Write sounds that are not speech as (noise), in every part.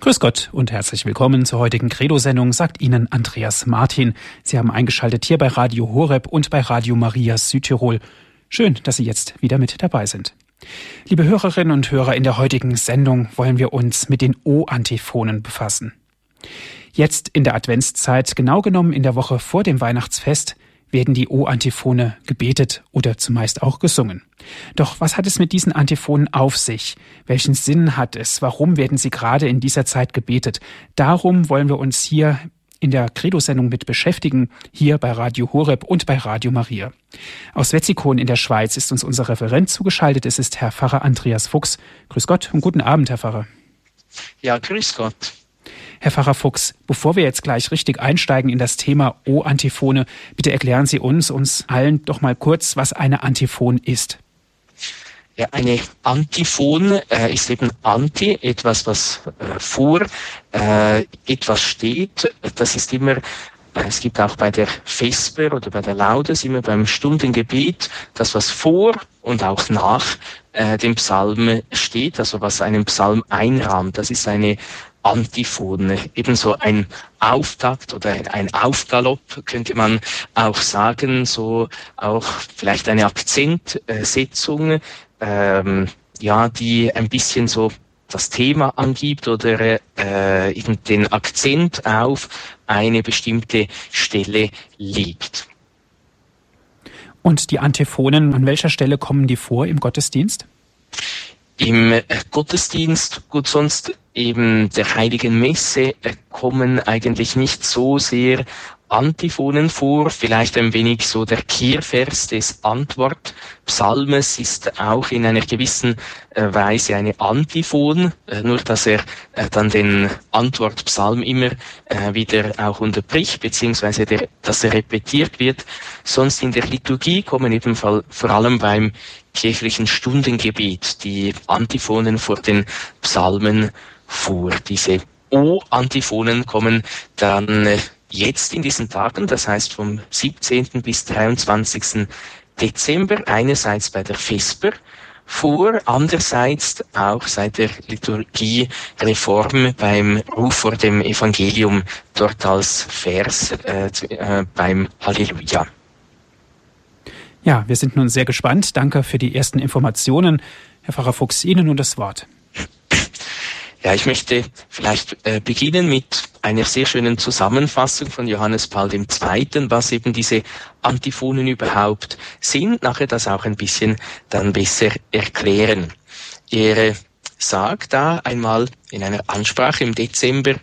Grüß Gott und herzlich willkommen zur heutigen Credo-Sendung, sagt Ihnen Andreas Martin. Sie haben eingeschaltet hier bei Radio Horeb und bei Radio Maria Südtirol. Schön, dass Sie jetzt wieder mit dabei sind. Liebe Hörerinnen und Hörer, in der heutigen Sendung wollen wir uns mit den O-Antiphonen befassen. Jetzt in der Adventszeit, genau genommen in der Woche vor dem Weihnachtsfest, werden die O-Antiphone gebetet oder zumeist auch gesungen. Doch was hat es mit diesen Antiphonen auf sich? Welchen Sinn hat es? Warum werden sie gerade in dieser Zeit gebetet? Darum wollen wir uns hier in der Credo-Sendung mit beschäftigen, hier bei Radio Horeb und bei Radio Maria. Aus Wetzikon in der Schweiz ist uns unser Referent zugeschaltet. Es ist Herr Pfarrer Andreas Fuchs. Grüß Gott und guten Abend, Herr Pfarrer. Ja, grüß Gott. Herr Pfarrer Fuchs, bevor wir jetzt gleich richtig einsteigen in das Thema O-Antiphone, bitte erklären Sie uns, uns allen doch mal kurz, was eine Antiphon ist. Ja, eine Antiphon äh, ist eben Anti, etwas, was äh, vor äh, etwas steht. Das ist immer, äh, es gibt auch bei der Vesper oder bei der Laudes immer beim Stundengebet das, was vor und auch nach äh, dem Psalm steht, also was einen Psalm einrahmt. Das ist eine Antiphone, ebenso ein Auftakt oder ein Aufgalopp könnte man auch sagen, so auch vielleicht eine Akzentsetzung, ähm, ja, die ein bisschen so das Thema angibt oder äh, eben den Akzent auf eine bestimmte Stelle legt. Und die Antiphonen, an welcher Stelle kommen die vor im Gottesdienst? Im Gottesdienst, gut sonst eben der Heiligen Messe, kommen eigentlich nicht so sehr Antiphonen vor, vielleicht ein wenig so der Kehrvers des Antwortpsalmes ist auch in einer gewissen äh, Weise eine Antiphon, äh, nur dass er äh, dann den Antwortpsalm immer wieder auch unterbricht, beziehungsweise der, dass er repetiert wird. Sonst in der Liturgie kommen eben vor allem beim kirchlichen Stundengebet die Antiphonen vor den Psalmen vor. Diese O-Antiphonen kommen dann jetzt in diesen Tagen, das heißt vom 17. bis 23. Dezember, einerseits bei der Vesper vor, andererseits auch seit der Liturgiereform beim Ruf vor dem Evangelium dort als Vers äh, äh, beim Halleluja. Ja, wir sind nun sehr gespannt. Danke für die ersten Informationen. Herr Pfarrer Fuchs, Ihnen nun das Wort. Ja, ich möchte vielleicht äh, beginnen mit einer sehr schönen Zusammenfassung von Johannes Paul II., was eben diese Antiphonen überhaupt sind, nachher das auch ein bisschen dann besser erklären. Er sagt da einmal in einer Ansprache im Dezember,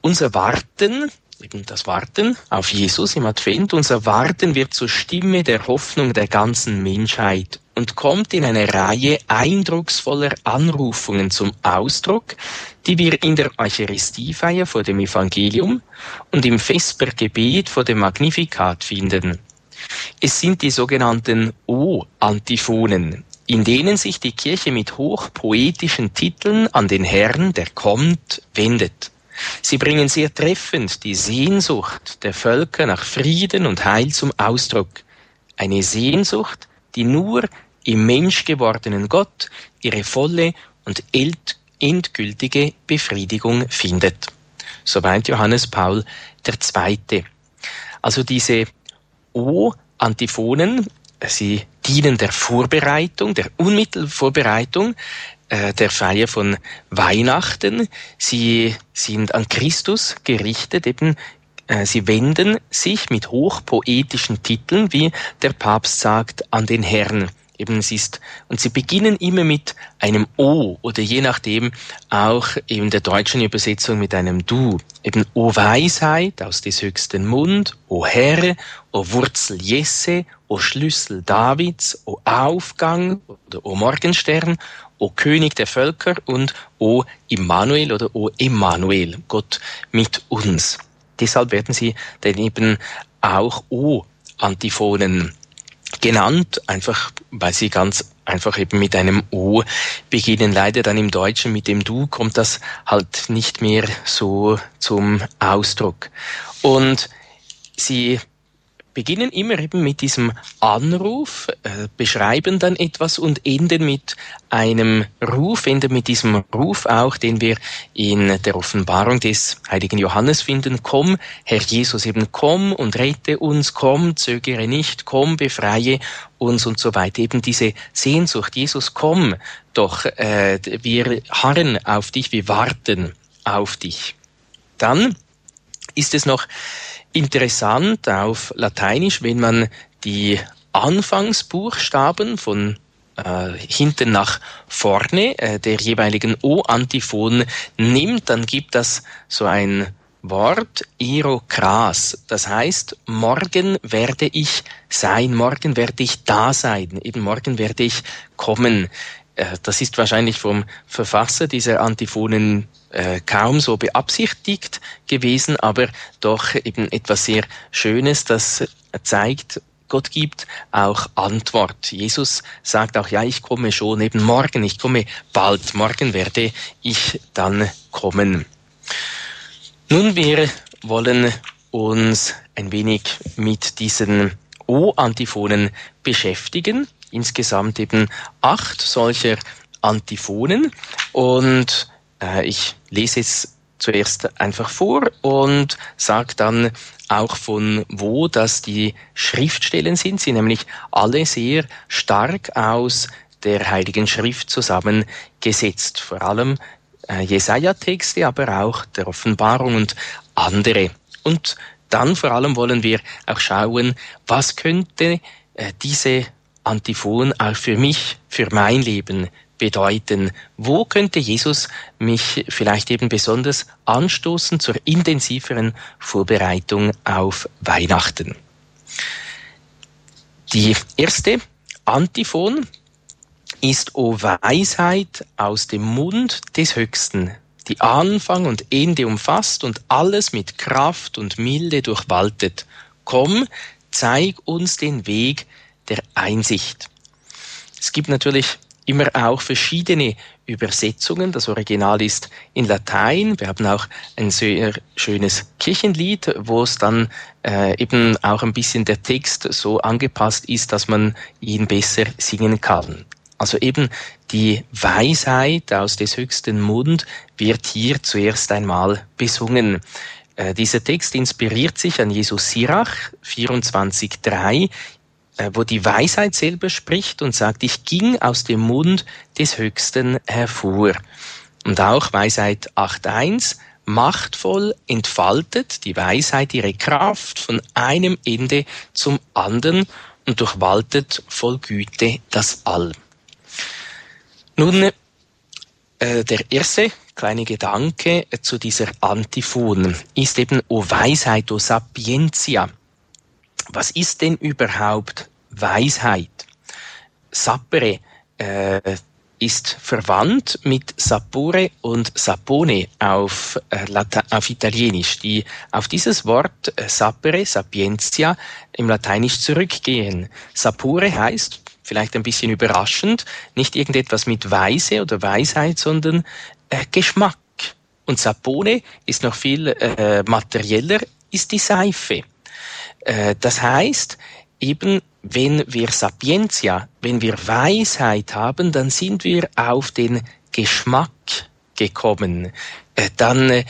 unser Warten eben das Warten auf Jesus im Advent. Unser Warten wird zur Stimme der Hoffnung der ganzen Menschheit und kommt in einer Reihe eindrucksvoller Anrufungen zum Ausdruck, die wir in der Eucharistiefeier vor dem Evangelium und im Vespergebet vor dem Magnificat finden. Es sind die sogenannten O-Antiphonen, in denen sich die Kirche mit hochpoetischen Titeln an den Herrn, der kommt, wendet. Sie bringen sehr treffend die Sehnsucht der Völker nach Frieden und Heil zum Ausdruck. Eine Sehnsucht, die nur im menschgewordenen Gott ihre volle und endgültige Befriedigung findet. Soweit Johannes Paul II. Also diese O-Antiphonen, sie dienen der Vorbereitung, der Unmittelvorbereitung äh, der Feier von Weihnachten. Sie sind an Christus gerichtet, eben äh, Sie wenden sich mit hochpoetischen Titeln, wie der Papst sagt, an den Herrn. Eben es ist, und sie beginnen immer mit einem O oder je nachdem auch in der deutschen Übersetzung mit einem Du. Eben O Weisheit aus des höchsten Mund, O Herr, O Wurzel Jesse, O Schlüssel Davids, O Aufgang oder O Morgenstern, O König der Völker und O Immanuel oder O Emmanuel, Gott mit uns. Deshalb werden sie dann eben auch O-Antiphonen genannt, einfach weil sie ganz einfach eben mit einem O beginnen. Leider dann im Deutschen mit dem Du kommt das halt nicht mehr so zum Ausdruck. Und sie beginnen immer eben mit diesem Anruf, äh, beschreiben dann etwas und enden mit einem Ruf, enden mit diesem Ruf auch, den wir in der Offenbarung des heiligen Johannes finden. Komm, Herr Jesus, eben komm und rette uns, komm, zögere nicht, komm, befreie uns und so weiter. Eben diese Sehnsucht, Jesus, komm doch, äh, wir harren auf dich, wir warten auf dich. Dann ist es noch interessant auf Lateinisch, wenn man die Anfangsbuchstaben von äh, hinten nach vorne äh, der jeweiligen O-Antiphon nimmt, dann gibt das so ein Wort Irokras. Das heißt, morgen werde ich sein, morgen werde ich da sein, eben morgen werde ich kommen. Äh, das ist wahrscheinlich vom Verfasser dieser Antiphonen äh, kaum so beabsichtigt gewesen, aber doch eben etwas sehr Schönes, das zeigt, Gott gibt auch Antwort. Jesus sagt auch, ja, ich komme schon eben morgen, ich komme bald, morgen werde ich dann kommen. Nun, wir wollen uns ein wenig mit diesen O-Antiphonen beschäftigen insgesamt eben acht solcher Antiphonen und äh, ich lese jetzt zuerst einfach vor und sage dann auch von wo das die Schriftstellen sind. Sie nämlich alle sehr stark aus der Heiligen Schrift zusammengesetzt. Vor allem äh, Jesaja-Texte, aber auch der Offenbarung und andere. Und dann vor allem wollen wir auch schauen, was könnte äh, diese Antiphon auch für mich, für mein Leben bedeuten? Wo könnte Jesus mich vielleicht eben besonders anstoßen zur intensiveren Vorbereitung auf Weihnachten? Die erste Antiphon ist O Weisheit aus dem Mund des Höchsten, die Anfang und Ende umfasst und alles mit Kraft und Milde durchwaltet. Komm, zeig uns den Weg, der Einsicht. Es gibt natürlich immer auch verschiedene Übersetzungen. Das Original ist in Latein. Wir haben auch ein sehr schönes Kirchenlied, wo es dann äh, eben auch ein bisschen der Text so angepasst ist, dass man ihn besser singen kann. Also eben die Weisheit aus des höchsten Mund wird hier zuerst einmal besungen. Äh, dieser Text inspiriert sich an Jesus Sirach 24.3. Äh, wo die Weisheit selber spricht und sagt, ich ging aus dem Mund des Höchsten hervor. Und auch Weisheit 8.1, machtvoll entfaltet die Weisheit ihre Kraft von einem Ende zum anderen und durchwaltet voll Güte das All. Nun, äh, der erste kleine Gedanke zu dieser Antiphon ist eben O Weisheit, O Sapientia was ist denn überhaupt Weisheit? Sapere äh, ist verwandt mit Sapore und Sapone auf, äh, Lata auf Italienisch, die auf dieses Wort äh, Sapere, Sapientia im Lateinisch zurückgehen. Sapore heißt, vielleicht ein bisschen überraschend, nicht irgendetwas mit Weise oder Weisheit, sondern äh, Geschmack. Und Sapone ist noch viel äh, materieller, ist die Seife. Äh, das heißt, eben wenn wir Sapientia, wenn wir Weisheit haben, dann sind wir auf den Geschmack gekommen. Äh, dann äh,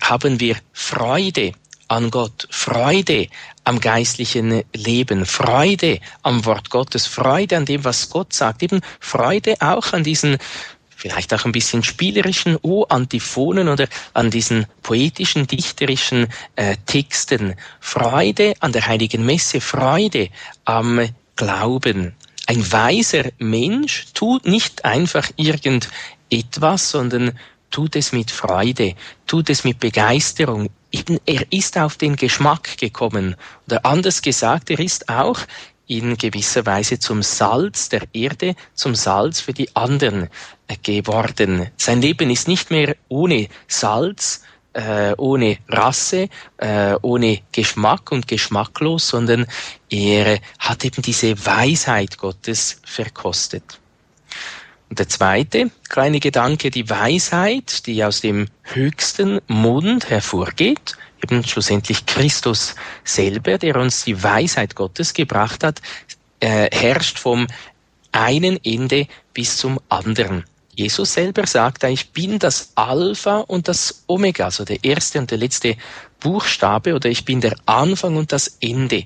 haben wir Freude an Gott, Freude am geistlichen Leben, Freude am Wort Gottes, Freude an dem, was Gott sagt, eben Freude auch an diesen vielleicht auch ein bisschen spielerischen O-Antiphonen oder an diesen poetischen, dichterischen äh, Texten. Freude an der heiligen Messe, Freude am Glauben. Ein weiser Mensch tut nicht einfach irgendetwas, sondern tut es mit Freude, tut es mit Begeisterung. Eben, er ist auf den Geschmack gekommen. Oder anders gesagt, er ist auch in gewisser Weise zum Salz der Erde, zum Salz für die anderen geworden. Sein Leben ist nicht mehr ohne Salz, äh, ohne Rasse, äh, ohne Geschmack und geschmacklos, sondern er hat eben diese Weisheit Gottes verkostet. Und der zweite kleine Gedanke, die Weisheit, die aus dem höchsten Mund hervorgeht, eben schlussendlich Christus selber, der uns die Weisheit Gottes gebracht hat, äh, herrscht vom einen Ende bis zum anderen. Jesus selber sagt, ich bin das Alpha und das Omega, also der erste und der letzte Buchstabe oder ich bin der Anfang und das Ende.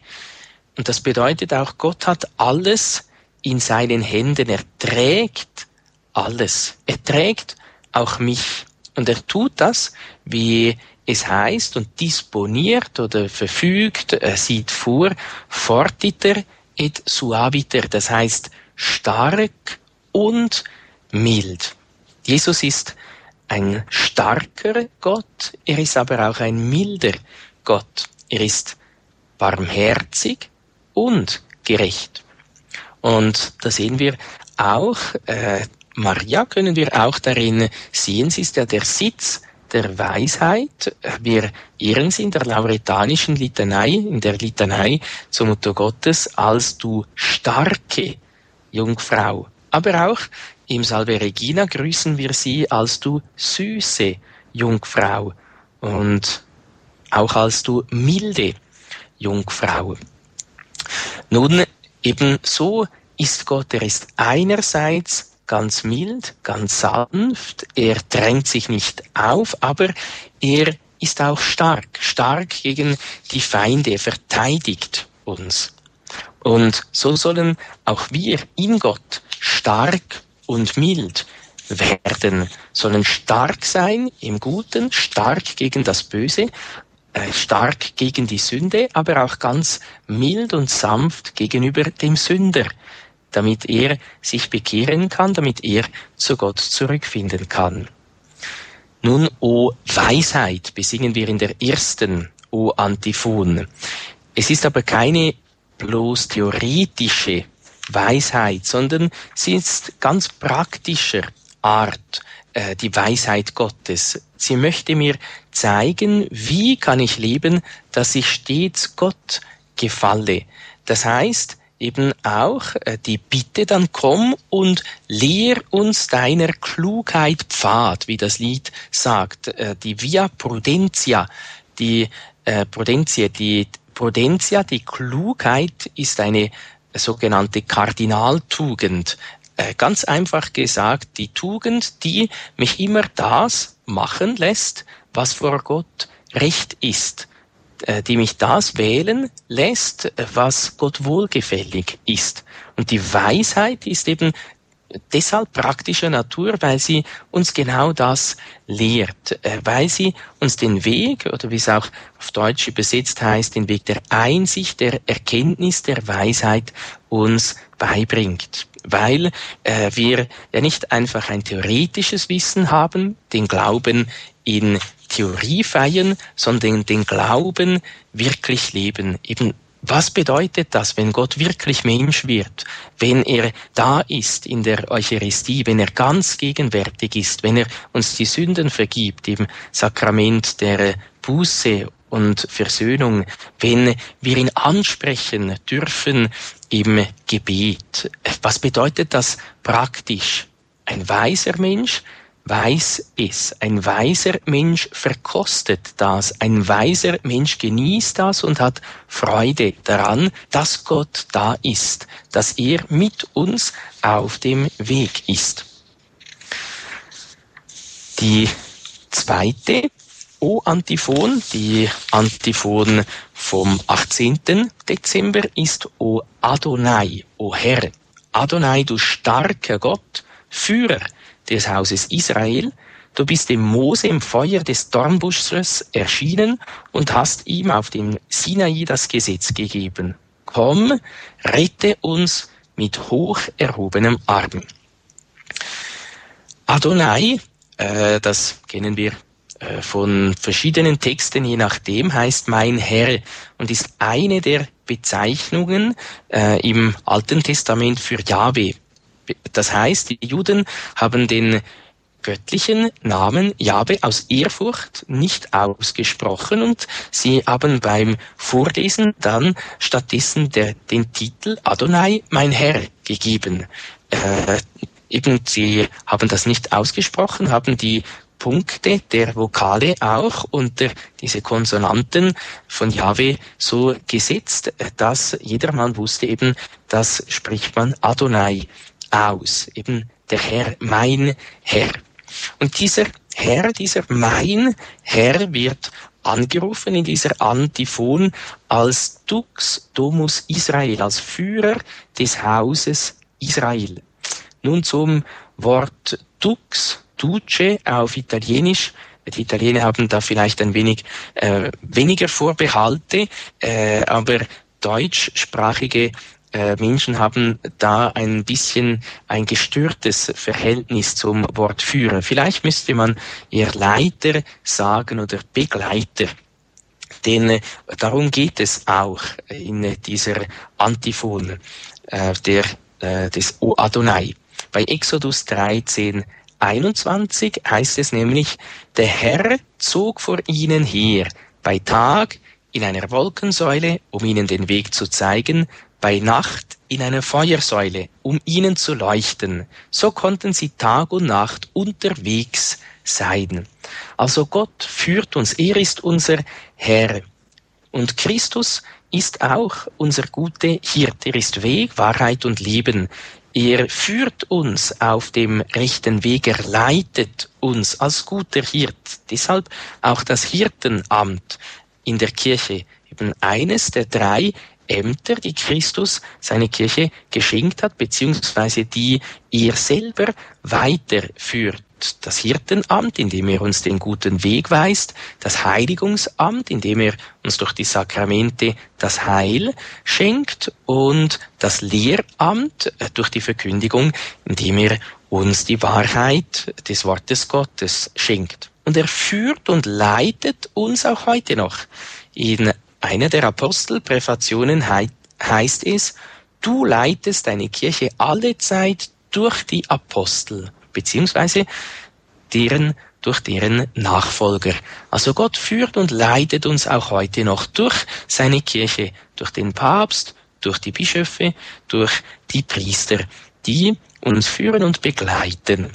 Und das bedeutet auch, Gott hat alles in seinen Händen. Er trägt alles. Er trägt auch mich. Und er tut das, wie es heißt, und disponiert oder verfügt, er sieht vor, fortiter et suaviter, das heißt stark und mild. Jesus ist ein starker Gott, er ist aber auch ein milder Gott. Er ist barmherzig und gerecht. Und da sehen wir auch, äh, Maria können wir auch darin sehen, sie ist ja der Sitz der Weisheit. Wir ehren sie in der lauretanischen Litanei, in der Litanei zur Mutter Gottes, als du starke Jungfrau. Aber auch im Salve Regina grüßen wir sie als du süße Jungfrau und auch als du milde Jungfrau. Nun, eben so ist Gott, er ist einerseits ganz mild, ganz sanft, er drängt sich nicht auf, aber er ist auch stark, stark gegen die Feinde, er verteidigt uns. Und so sollen auch wir in Gott stark und mild werden, sollen stark sein im Guten, stark gegen das Böse, äh, stark gegen die Sünde, aber auch ganz mild und sanft gegenüber dem Sünder, damit er sich bekehren kann, damit er zu Gott zurückfinden kann. Nun, O Weisheit, besingen wir in der ersten O Antiphon. Es ist aber keine bloß theoretische Weisheit, sondern sie ist ganz praktischer Art, äh, die Weisheit Gottes. Sie möchte mir zeigen, wie kann ich leben, dass ich stets Gott gefalle. Das heißt, eben auch äh, die Bitte dann komm und lehr uns deiner Klugheit Pfad, wie das Lied sagt, äh, die Via Prudentia, die äh, Prudentia, die Prudentia, die Klugheit ist eine sogenannte Kardinaltugend. Äh, ganz einfach gesagt, die Tugend, die mich immer das machen lässt, was vor Gott recht ist. Äh, die mich das wählen lässt, was Gott wohlgefällig ist. Und die Weisheit ist eben deshalb praktischer Natur, weil sie uns genau das lehrt, äh, weil sie uns den Weg, oder wie es auch auf Deutsch übersetzt heißt, den Weg der Einsicht, der Erkenntnis, der Weisheit uns beibringt. Weil äh, wir ja nicht einfach ein theoretisches Wissen haben, den Glauben in Theorie feiern, sondern den Glauben wirklich leben. Eben, was bedeutet das, wenn Gott wirklich Mensch wird, wenn er da ist in der Eucharistie, wenn er ganz gegenwärtig ist, wenn er uns die Sünden vergibt, im Sakrament der Buße und Versöhnung, wenn wir ihn ansprechen dürfen im Gebet. Was bedeutet das praktisch? Ein weiser Mensch weiß es. Ein weiser Mensch verkostet das. Ein weiser Mensch genießt das und hat Freude daran, dass Gott da ist, dass er mit uns auf dem Weg ist. Die zweite O-Antiphon, die Antiphon vom 18. Dezember ist O Adonai, O Herr. Adonai, du starker Gott, Führer des Hauses Israel, du bist dem Mose im Feuer des Dornbusches erschienen und hast ihm auf dem Sinai das Gesetz gegeben. Komm, rette uns mit hoch erhobenem Arm. Adonai, äh, das kennen wir äh, von verschiedenen Texten, je nachdem, heißt mein Herr und ist eine der Bezeichnungen äh, im Alten Testament für Yahweh. Das heißt, die Juden haben den göttlichen Namen Jahwe aus Ehrfurcht nicht ausgesprochen und sie haben beim Vorlesen dann stattdessen der, den Titel Adonai, mein Herr, gegeben. Äh, eben, sie haben das nicht ausgesprochen, haben die Punkte der Vokale auch unter diese Konsonanten von Yahweh so gesetzt, dass jedermann wusste eben, das spricht man Adonai aus, eben der Herr, mein Herr. Und dieser Herr, dieser mein Herr wird angerufen in dieser Antiphon als Dux Domus Israel, als Führer des Hauses Israel. Nun zum Wort Dux, Duce auf Italienisch. Die Italiener haben da vielleicht ein wenig äh, weniger Vorbehalte, äh, aber deutschsprachige Menschen haben da ein bisschen ein gestörtes Verhältnis zum Wort Führer. Vielleicht müsste man eher Leiter sagen oder Begleiter. Denn äh, darum geht es auch in dieser Antiphon äh, der, äh, des O Adonai. Bei Exodus 13, 21 heißt es nämlich, der Herr zog vor ihnen her, bei Tag in einer Wolkensäule, um ihnen den Weg zu zeigen, bei Nacht in einer Feuersäule, um ihnen zu leuchten. So konnten sie Tag und Nacht unterwegs sein. Also Gott führt uns, er ist unser Herr. Und Christus ist auch unser gute Hirt. Er ist Weg, Wahrheit und Leben. Er führt uns auf dem rechten Weg, er leitet uns als guter Hirt. Deshalb auch das Hirtenamt in der Kirche, eben eines der drei Ämter, die Christus seine Kirche geschenkt hat, beziehungsweise die er selber weiterführt. Das Hirtenamt, indem er uns den guten Weg weist, das Heiligungsamt, indem er uns durch die Sakramente das Heil schenkt und das Lehramt äh, durch die Verkündigung, indem er uns die Wahrheit des Wortes Gottes schenkt. Und er führt und leitet uns auch heute noch in einer der Apostelpräfationen heißt es, du leitest deine Kirche alle Zeit durch die Apostel, beziehungsweise deren, durch deren Nachfolger. Also Gott führt und leitet uns auch heute noch durch seine Kirche, durch den Papst, durch die Bischöfe, durch die Priester, die uns führen und begleiten.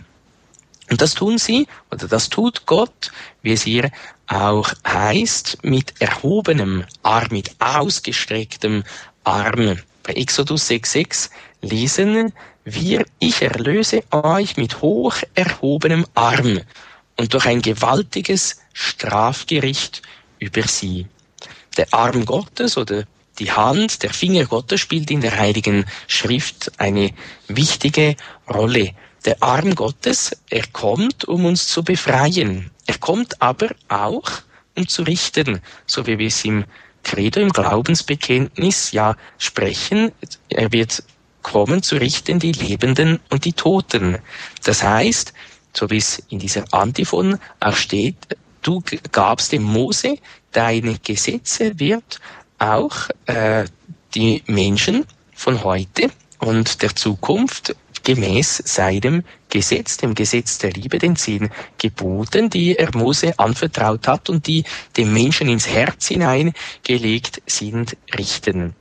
Und das tun sie, oder das tut Gott, wie es hier auch heißt, mit erhobenem Arm, mit ausgestrecktem Arm. Bei Exodus 6,6 lesen wir, ich erlöse euch mit hoch erhobenem Arm und durch ein gewaltiges Strafgericht über sie. Der Arm Gottes oder die Hand, der Finger Gottes spielt in der Heiligen Schrift eine wichtige Rolle. Der Arm Gottes, er kommt, um uns zu befreien. Er kommt aber auch, um zu richten, so wie wir es im Credo, im Glaubensbekenntnis ja sprechen. Er wird kommen zu richten die Lebenden und die Toten. Das heißt, so wie es in dieser Antiphon auch steht, du gabst dem Mose deine Gesetze, wird auch äh, die Menschen von heute und der Zukunft gemäß seinem Gesetz, dem Gesetz der Liebe, den zehn Geboten, die er Mose anvertraut hat und die dem Menschen ins Herz hineingelegt sind, richten.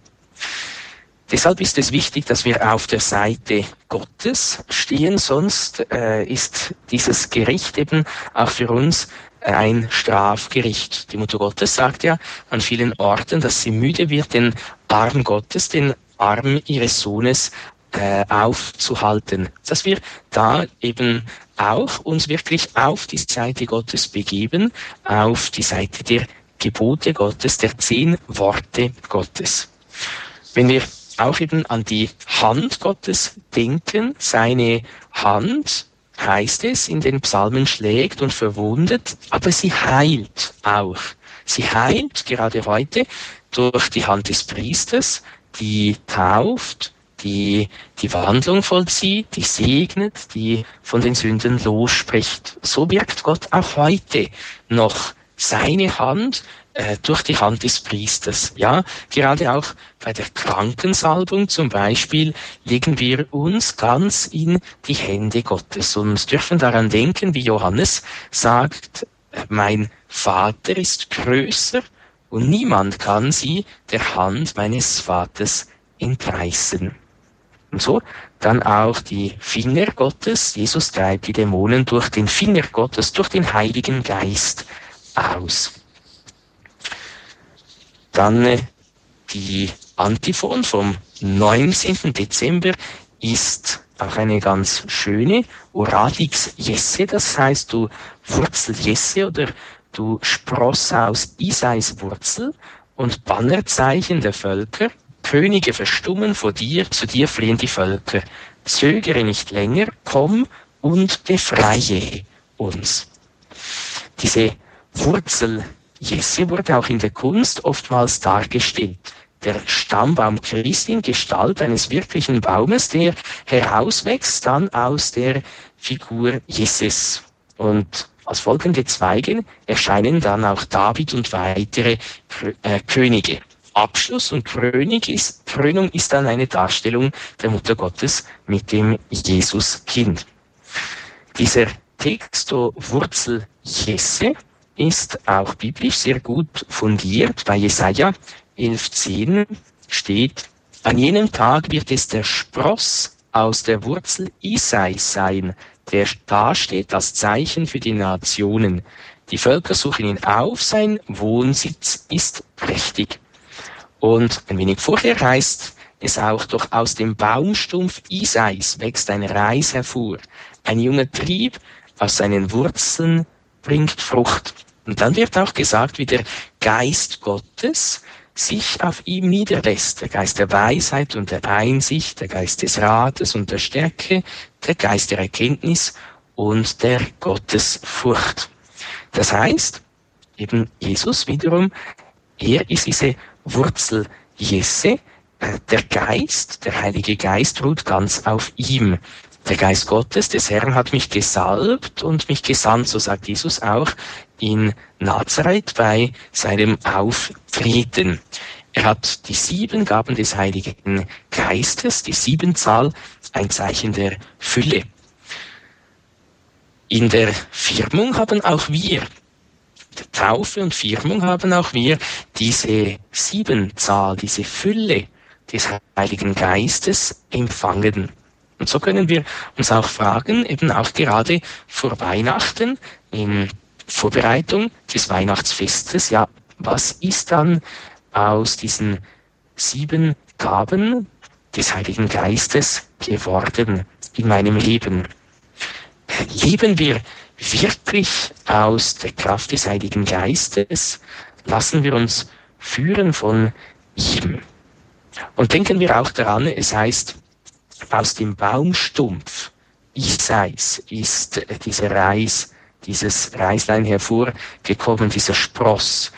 Deshalb ist es wichtig, dass wir auf der Seite Gottes stehen, sonst äh, ist dieses Gericht eben auch für uns ein Strafgericht. Die Mutter Gottes sagt ja an vielen Orten, dass sie müde wird, den Arm Gottes, den Arm ihres Sohnes äh, aufzuhalten, dass wir da eben auch uns wirklich auf die Seite Gottes begeben, auf die Seite der Gebote Gottes, der zehn Worte Gottes. Wenn wir auch eben an die Hand Gottes denken, seine Hand, heißt es, in den Psalmen schlägt und verwundet, aber sie heilt auch. Sie heilt gerade heute durch die Hand des Priesters, die tauft, die die Wandlung vollzieht, die segnet, die von den Sünden losspricht. So wirkt Gott auch heute noch seine Hand äh, durch die Hand des Priesters. Ja, gerade auch bei der Krankensalbung zum Beispiel legen wir uns ganz in die Hände Gottes und dürfen daran denken, wie Johannes sagt, mein Vater ist größer und niemand kann sie der Hand meines Vaters entreißen. Und so dann auch die Finger Gottes. Jesus treibt die Dämonen durch den Finger Gottes, durch den Heiligen Geist aus. Dann äh, die Antiphon vom 19. Dezember ist auch eine ganz schöne. Oradix Jesse, das heißt du Wurzel Jesse oder du Spross aus Isais Wurzel und Bannerzeichen der Völker. Könige verstummen vor dir, zu dir fliehen die Völker. Zögere nicht länger, komm und befreie uns. Diese Wurzel Jesse wurde auch in der Kunst oftmals dargestellt. Der Stammbaum Christi in Gestalt eines wirklichen Baumes, der herauswächst dann aus der Figur Jesses. Und als folgende Zweige erscheinen dann auch David und weitere äh, Könige. Abschluss und Krönung ist, Krönung ist dann eine Darstellung der Mutter Gottes mit dem Jesuskind. Dieser Texto Wurzel Jesse ist auch biblisch sehr gut fundiert. Bei Jesaja 11.10 steht, an jenem Tag wird es der Spross aus der Wurzel Isai sein, der dasteht als Zeichen für die Nationen. Die Völker suchen ihn auf, sein Wohnsitz ist prächtig. Und ein wenig vorher heißt es auch, doch aus dem Baumstumpf Isais wächst ein Reis hervor. Ein junger Trieb aus seinen Wurzeln bringt Frucht. Und dann wird auch gesagt, wie der Geist Gottes sich auf ihm niederlässt. Der Geist der Weisheit und der Einsicht, der Geist des Rates und der Stärke, der Geist der Erkenntnis und der Gottesfurcht. Das heißt, eben Jesus wiederum, er ist diese Wurzel Jesse, äh, der Geist, der Heilige Geist ruht ganz auf ihm. Der Geist Gottes, des Herrn, hat mich gesalbt und mich gesandt, so sagt Jesus auch in Nazareth bei seinem Auftreten. Er hat die sieben Gaben des Heiligen Geistes, die Siebenzahl, ein Zeichen der Fülle. In der Firmung haben auch wir, Taufe und Firmung haben auch wir diese Siebenzahl, diese Fülle des Heiligen Geistes empfangen. Und so können wir uns auch fragen, eben auch gerade vor Weihnachten, in Vorbereitung des Weihnachtsfestes, ja, was ist dann aus diesen sieben Gaben des Heiligen Geistes geworden in meinem Leben? Leben wir wirklich aus der Kraft des Heiligen Geistes? Lassen wir uns führen von ihm? Und denken wir auch daran, es heißt, aus dem Baumstumpf Isais ist dieser Reis, dieses Reislein hervorgekommen, dieser Spross.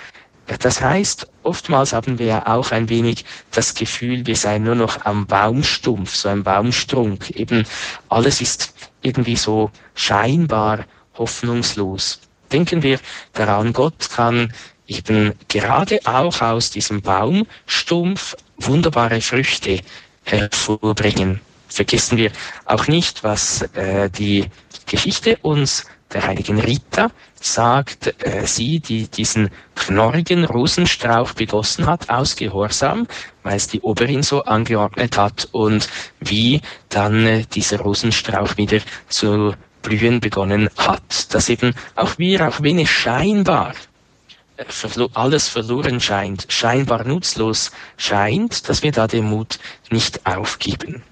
Das heißt, oftmals haben wir ja auch ein wenig das Gefühl, wir seien nur noch am Baumstumpf, so ein Baumstrunk. Eben alles ist irgendwie so scheinbar hoffnungslos. Denken wir daran, Gott kann eben gerade auch aus diesem Baumstumpf wunderbare Früchte hervorbringen vergessen wir auch nicht, was äh, die Geschichte uns der heiligen Rita sagt, äh, sie, die diesen knorrigen Rosenstrauch begossen hat aus Gehorsam, weil es die Oberin so angeordnet hat und wie dann äh, dieser Rosenstrauch wieder zu blühen begonnen hat. Dass eben auch wir, auch wenn es scheinbar äh, alles verloren scheint, scheinbar nutzlos scheint, dass wir da den Mut nicht aufgeben.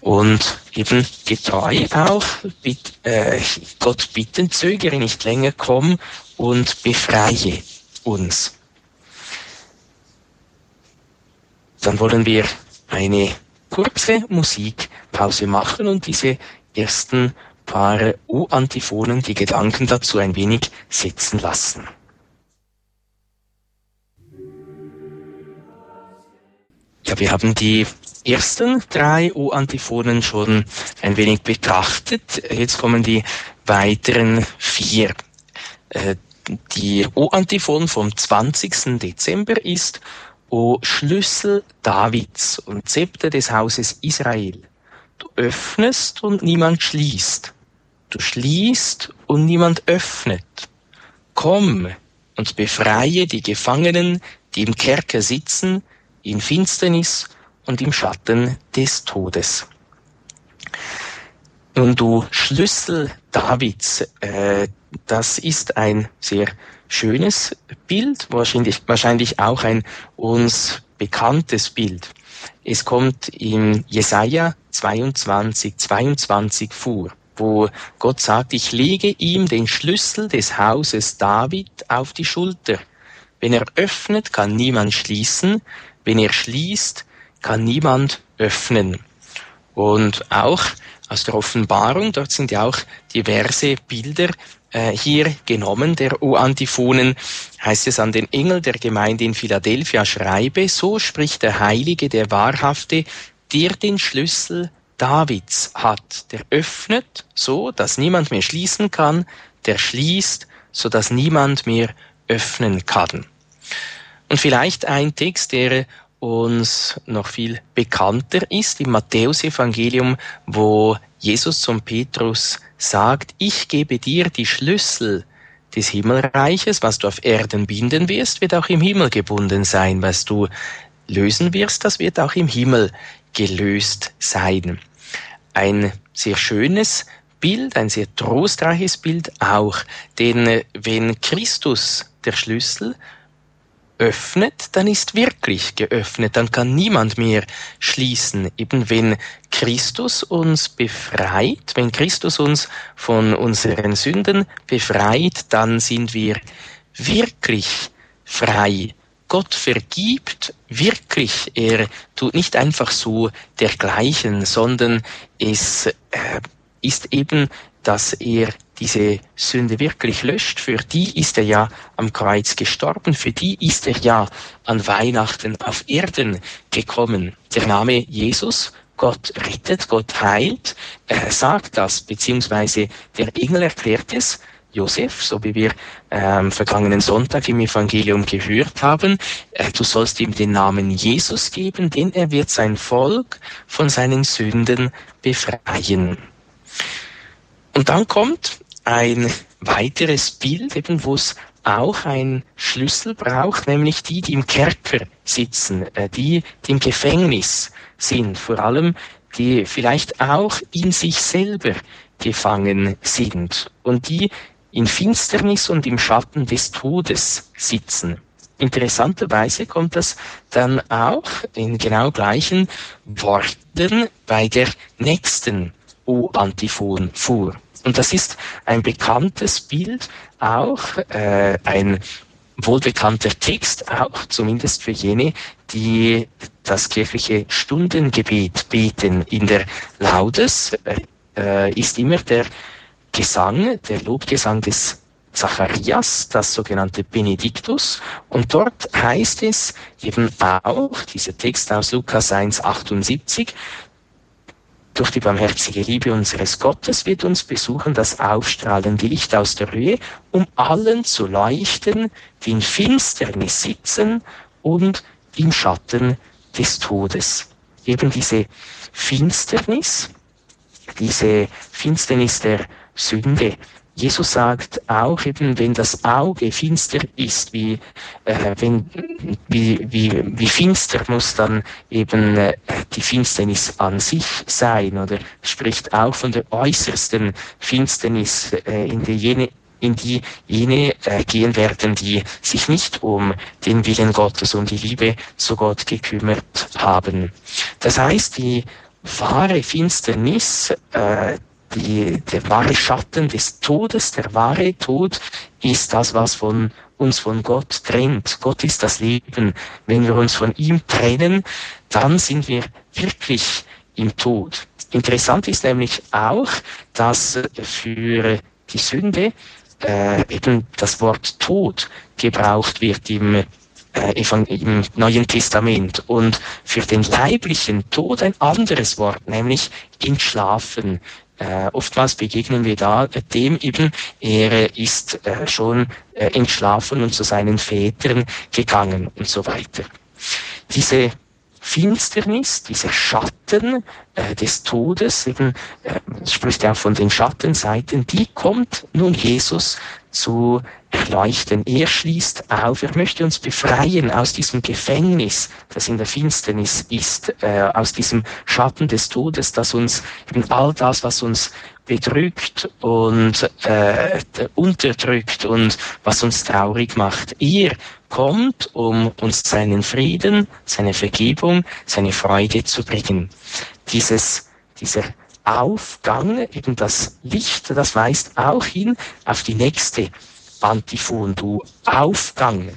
Und eben getreu auch, bitt, äh, Gott bitten, zögere nicht länger, komm und befreie uns. Dann wollen wir eine kurze Musikpause machen und diese ersten paar U-Antiphonen, die Gedanken dazu ein wenig setzen lassen. Ja, wir haben die ersten drei O-Antiphonen schon ein wenig betrachtet. Jetzt kommen die weiteren vier. Äh, die O-Antiphon vom 20. Dezember ist O Schlüssel Davids und Zepter des Hauses Israel. Du öffnest und niemand schließt. Du schließt und niemand öffnet. Komm und befreie die Gefangenen, die im Kerker sitzen, in Finsternis und im Schatten des Todes. Nun, du Schlüssel Davids, äh, das ist ein sehr schönes Bild, wahrscheinlich, wahrscheinlich auch ein uns bekanntes Bild. Es kommt in Jesaja 22, 22 vor, wo Gott sagt, ich lege ihm den Schlüssel des Hauses David auf die Schulter. Wenn er öffnet, kann niemand schließen. Wenn er schließt, kann niemand öffnen. Und auch aus der Offenbarung, dort sind ja auch diverse Bilder äh, hier genommen, der U-Antiphonen, heißt es an den Engel der Gemeinde in Philadelphia schreibe, so spricht der Heilige, der Wahrhafte, der den Schlüssel Davids hat, der öffnet, so dass niemand mehr schließen kann, der schließt, so dass niemand mehr öffnen kann. Und vielleicht ein Text, der uns noch viel bekannter ist im Matthäusevangelium, wo Jesus zum Petrus sagt, ich gebe dir die Schlüssel des Himmelreiches, was du auf Erden binden wirst, wird auch im Himmel gebunden sein, was du lösen wirst, das wird auch im Himmel gelöst sein. Ein sehr schönes Bild, ein sehr trostreiches Bild auch, denn wenn Christus der Schlüssel öffnet, dann ist wirklich geöffnet, dann kann niemand mehr schließen. Eben wenn Christus uns befreit, wenn Christus uns von unseren Sünden befreit, dann sind wir wirklich frei. Gott vergibt wirklich. Er tut nicht einfach so dergleichen, sondern es äh, ist eben, dass er diese Sünde wirklich löscht, für die ist er ja am Kreuz gestorben, für die ist er ja an Weihnachten auf Erden gekommen. Der Name Jesus, Gott rettet, Gott heilt, er sagt das, beziehungsweise der Engel erklärt es, Josef, so wie wir ähm, vergangenen Sonntag im Evangelium gehört haben, äh, du sollst ihm den Namen Jesus geben, denn er wird sein Volk von seinen Sünden befreien. Und dann kommt ein weiteres Bild, eben wo es auch ein Schlüssel braucht, nämlich die, die im Kerker sitzen, äh, die, die im Gefängnis sind, vor allem die vielleicht auch in sich selber gefangen sind. Und die in Finsternis und im Schatten des Todes sitzen. Interessanterweise kommt das dann auch in genau gleichen Worten bei der nächsten O-Antiphon vor. Und das ist ein bekanntes Bild, auch äh, ein wohlbekannter Text, auch zumindest für jene, die das kirchliche Stundengebet beten. In der Laudes äh, ist immer der Gesang, der Lobgesang des Zacharias, das sogenannte Benediktus. Und dort heißt es eben auch, dieser Text aus Lukas 1, 78, durch die barmherzige Liebe unseres Gottes wird uns besuchen das aufstrahlende Licht aus der Höhe, um allen zu leuchten, die in Finsternis sitzen und im Schatten des Todes. Eben diese Finsternis, diese Finsternis der Sünde, Jesus sagt auch eben, wenn das Auge finster ist, wie, äh, wenn, wie, wie, wie finster muss dann eben äh, die Finsternis an sich sein oder spricht auch von der äußersten Finsternis, äh, in die jene in die jene äh, gehen werden, die sich nicht um den Willen Gottes und die Liebe zu Gott gekümmert haben. Das heißt, die wahre Finsternis, äh, die, der wahre Schatten des Todes, der wahre Tod ist das, was von uns von Gott trennt. Gott ist das Leben. Wenn wir uns von ihm trennen, dann sind wir wirklich im Tod. Interessant ist nämlich auch, dass für die Sünde äh, eben das Wort Tod gebraucht wird im äh, im Neuen Testament und für den leiblichen Tod ein anderes Wort, nämlich entschlafen. Äh, oftmals begegnen wir da dem eben, er ist äh, schon äh, entschlafen und zu seinen Vätern gegangen und so weiter. Diese Finsternis, dieser Schatten äh, des Todes, eben, äh, spricht ja von den Schattenseiten, die kommt nun Jesus zu erleuchten. Er schließt auf, er möchte uns befreien aus diesem Gefängnis, das in der Finsternis ist, äh, aus diesem Schatten des Todes, das uns eben all das, was uns bedrückt und äh, unterdrückt und was uns traurig macht. Er kommt, um uns seinen Frieden, seine Vergebung, seine Freude zu bringen. Dieses, dieser Aufgang, eben das Licht, das weist auch hin auf die nächste Antiphon, du Aufgang,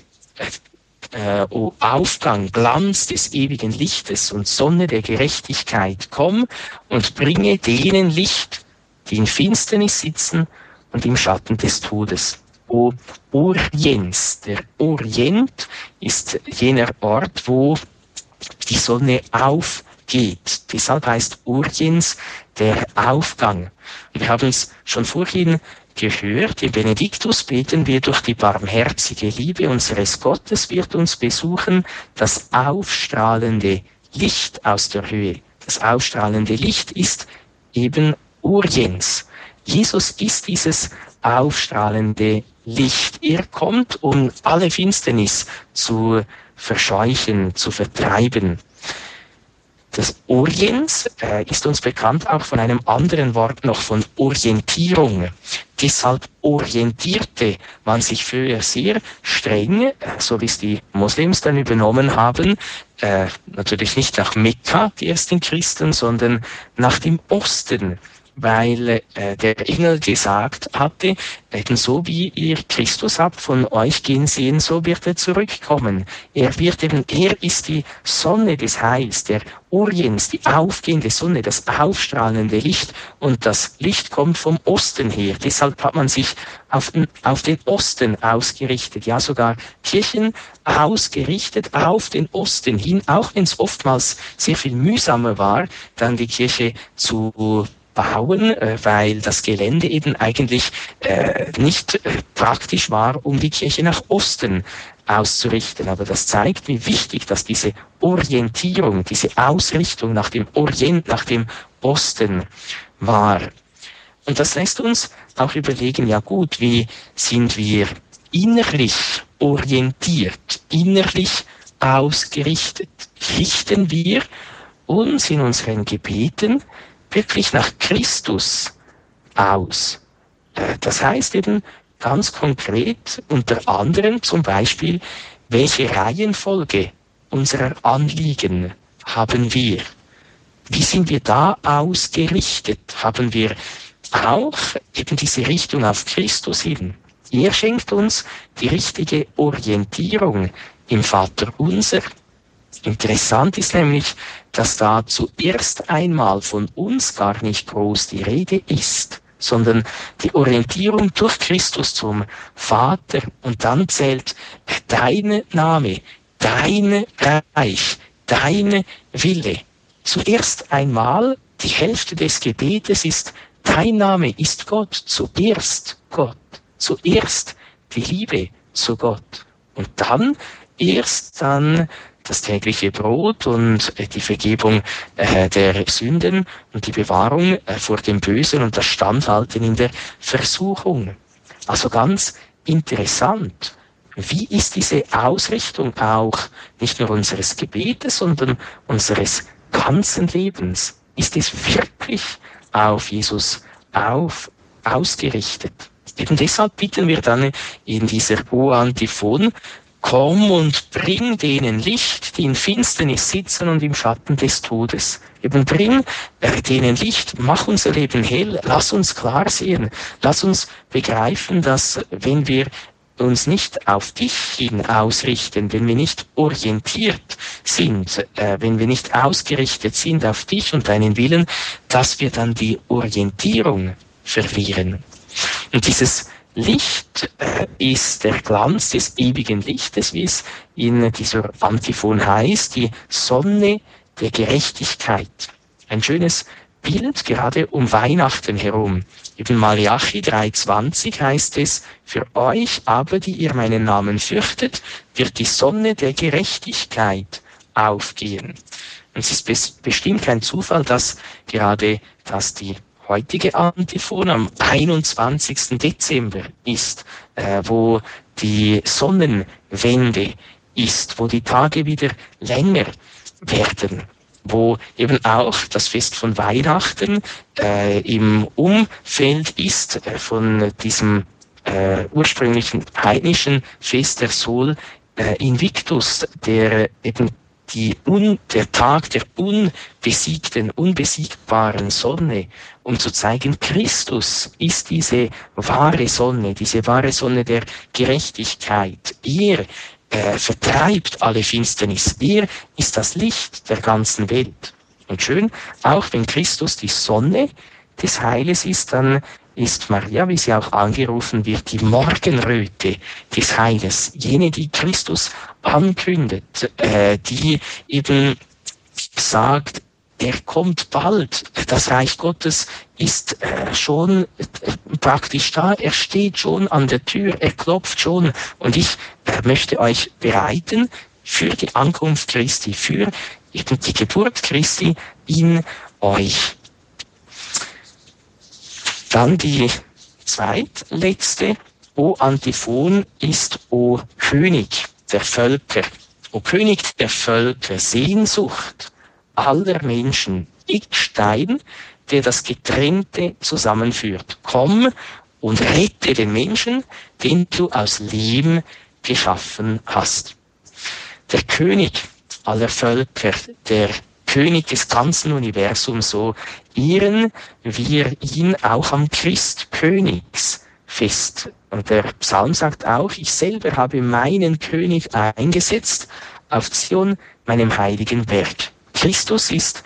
äh, o Aufgang, Glanz des ewigen Lichtes und Sonne der Gerechtigkeit, komm und bringe denen Licht, die in Finsternis sitzen und im Schatten des Todes. O Orients, der Orient ist jener Ort, wo die Sonne aufgeht. Deshalb heißt Orients der Aufgang. Wir haben es schon vorhin gehört, im Benediktus beten wir durch die barmherzige Liebe unseres Gottes wird uns besuchen das aufstrahlende Licht aus der Höhe. Das aufstrahlende Licht ist eben Orients. Jesus ist dieses aufstrahlende Licht. Er kommt, um alle Finsternis zu verscheuchen, zu vertreiben. Das Orients äh, ist uns bekannt auch von einem anderen Wort noch von Orientierung. Deshalb orientierte man sich früher sehr streng, äh, so wie es die Moslems dann übernommen haben, äh, natürlich nicht nach Mekka, die ersten Christen, sondern nach dem Osten weil äh, der Engel gesagt hatte, eben so wie ihr Christus habt von euch gehen sehen, so wird er zurückkommen. Er wird eben, er ist die Sonne des Heils, der Orients, die aufgehende Sonne, das aufstrahlende Licht und das Licht kommt vom Osten her. Deshalb hat man sich auf den, auf den Osten ausgerichtet, ja sogar Kirchen ausgerichtet auf den Osten hin, auch wenn es oftmals sehr viel mühsamer war, dann die Kirche zu bauen, äh, weil das Gelände eben eigentlich äh, nicht äh, praktisch war, um die Kirche nach Osten auszurichten. Aber das zeigt, wie wichtig, dass diese Orientierung, diese Ausrichtung nach dem Orient, nach dem Osten war. Und das lässt uns auch überlegen, ja gut, wie sind wir innerlich orientiert, innerlich ausgerichtet? Richten wir uns in unseren Gebeten wirklich nach Christus aus. Äh, das heißt eben ganz konkret unter anderem zum Beispiel, welche Reihenfolge unserer Anliegen haben wir? Wie sind wir da ausgerichtet? Haben wir auch eben diese Richtung auf Christus hin? Er schenkt uns die richtige Orientierung im Vater unser, Interessant ist nämlich, dass da zuerst einmal von uns gar nicht groß die Rede ist, sondern die Orientierung durch Christus zum Vater und dann zählt deine Name, deine Reich, deine Wille. Zuerst einmal die Hälfte des Gebetes ist dein Name ist Gott, zuerst Gott, zuerst die Liebe zu Gott. Und dann erst dann das tägliche Brot und äh, die Vergebung äh, der Sünden und die Bewahrung äh, vor dem Bösen und das Standhalten in der Versuchung. Also ganz interessant. Wie ist diese Ausrichtung auch nicht nur unseres Gebetes, sondern unseres ganzen Lebens? Ist es wirklich auf Jesus auf, ausgerichtet? Eben deshalb bitten wir dann in dieser O-Antiphon Komm und bring denen Licht, die in Finsternis sitzen und im Schatten des Todes. Eben bring äh, denen Licht, mach unser Leben hell, lass uns klar sehen, lass uns begreifen, dass wenn wir uns nicht auf dich hin ausrichten, wenn wir nicht orientiert sind, äh, wenn wir nicht ausgerichtet sind auf dich und deinen Willen, dass wir dann die Orientierung verlieren. Und dieses Licht äh, ist der Glanz des ewigen Lichtes, wie es in dieser Antiphon heißt, die Sonne der Gerechtigkeit. Ein schönes Bild gerade um Weihnachten herum. Eben Malachi 3,20 heißt es, für euch aber, die ihr meinen Namen fürchtet, wird die Sonne der Gerechtigkeit aufgehen. Und es ist bestimmt kein Zufall, dass gerade, dass die heutige Antiphon am 21. Dezember ist, äh, wo die Sonnenwende ist, wo die Tage wieder länger werden wo eben auch das Fest von Weihnachten äh, im Umfeld ist äh, von diesem äh, ursprünglichen heidnischen Fest der Sol äh, Invictus, der eben die un, der Tag der unbesiegten, unbesiegbaren Sonne, um zu zeigen, Christus ist diese wahre Sonne, diese wahre Sonne der Gerechtigkeit. Er äh, vertreibt alle Finsternis. Er ist das Licht der ganzen Welt. Und schön, auch wenn Christus die Sonne des Heiles ist, dann ist Maria, wie sie auch angerufen wird, die Morgenröte des Heiles, jene, die Christus ankündet, äh, die eben sagt, er kommt bald. Das Reich Gottes ist äh, schon äh, praktisch da. Er steht schon an der Tür. Er klopft schon. Und ich äh, möchte euch bereiten für die Ankunft Christi, für eben die Geburt Christi in euch. Dann die zweitletzte O Antiphon ist O König der Völker. O König der Völker, Sehnsucht aller Menschen. Ich Stein, der das Getrennte zusammenführt. Komm und rette den Menschen, den du aus Leben geschaffen hast. Der König aller Völker, der König des ganzen Universums, so ehren wir ihn auch am Christkönigsfest. Und der Psalm sagt auch, ich selber habe meinen König eingesetzt auf Zion, meinem heiligen Berg. Christus ist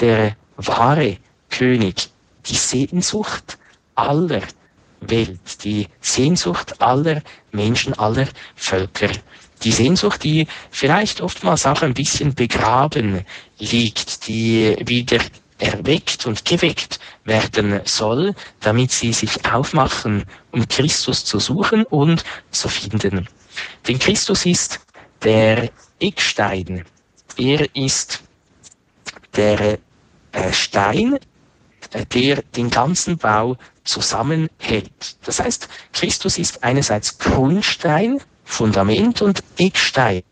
der wahre König, die Sehnsucht aller Welt, die Sehnsucht aller Menschen, aller Völker die Sehnsucht, die vielleicht oftmals auch ein bisschen begraben liegt, die wieder erweckt und geweckt werden soll, damit sie sich aufmachen, um Christus zu suchen und zu finden. Denn Christus ist der Eckstein. Er ist der äh, Stein, äh, der den ganzen Bau zusammenhält. Das heißt, Christus ist einerseits Grundstein, Fundament und Eckstein.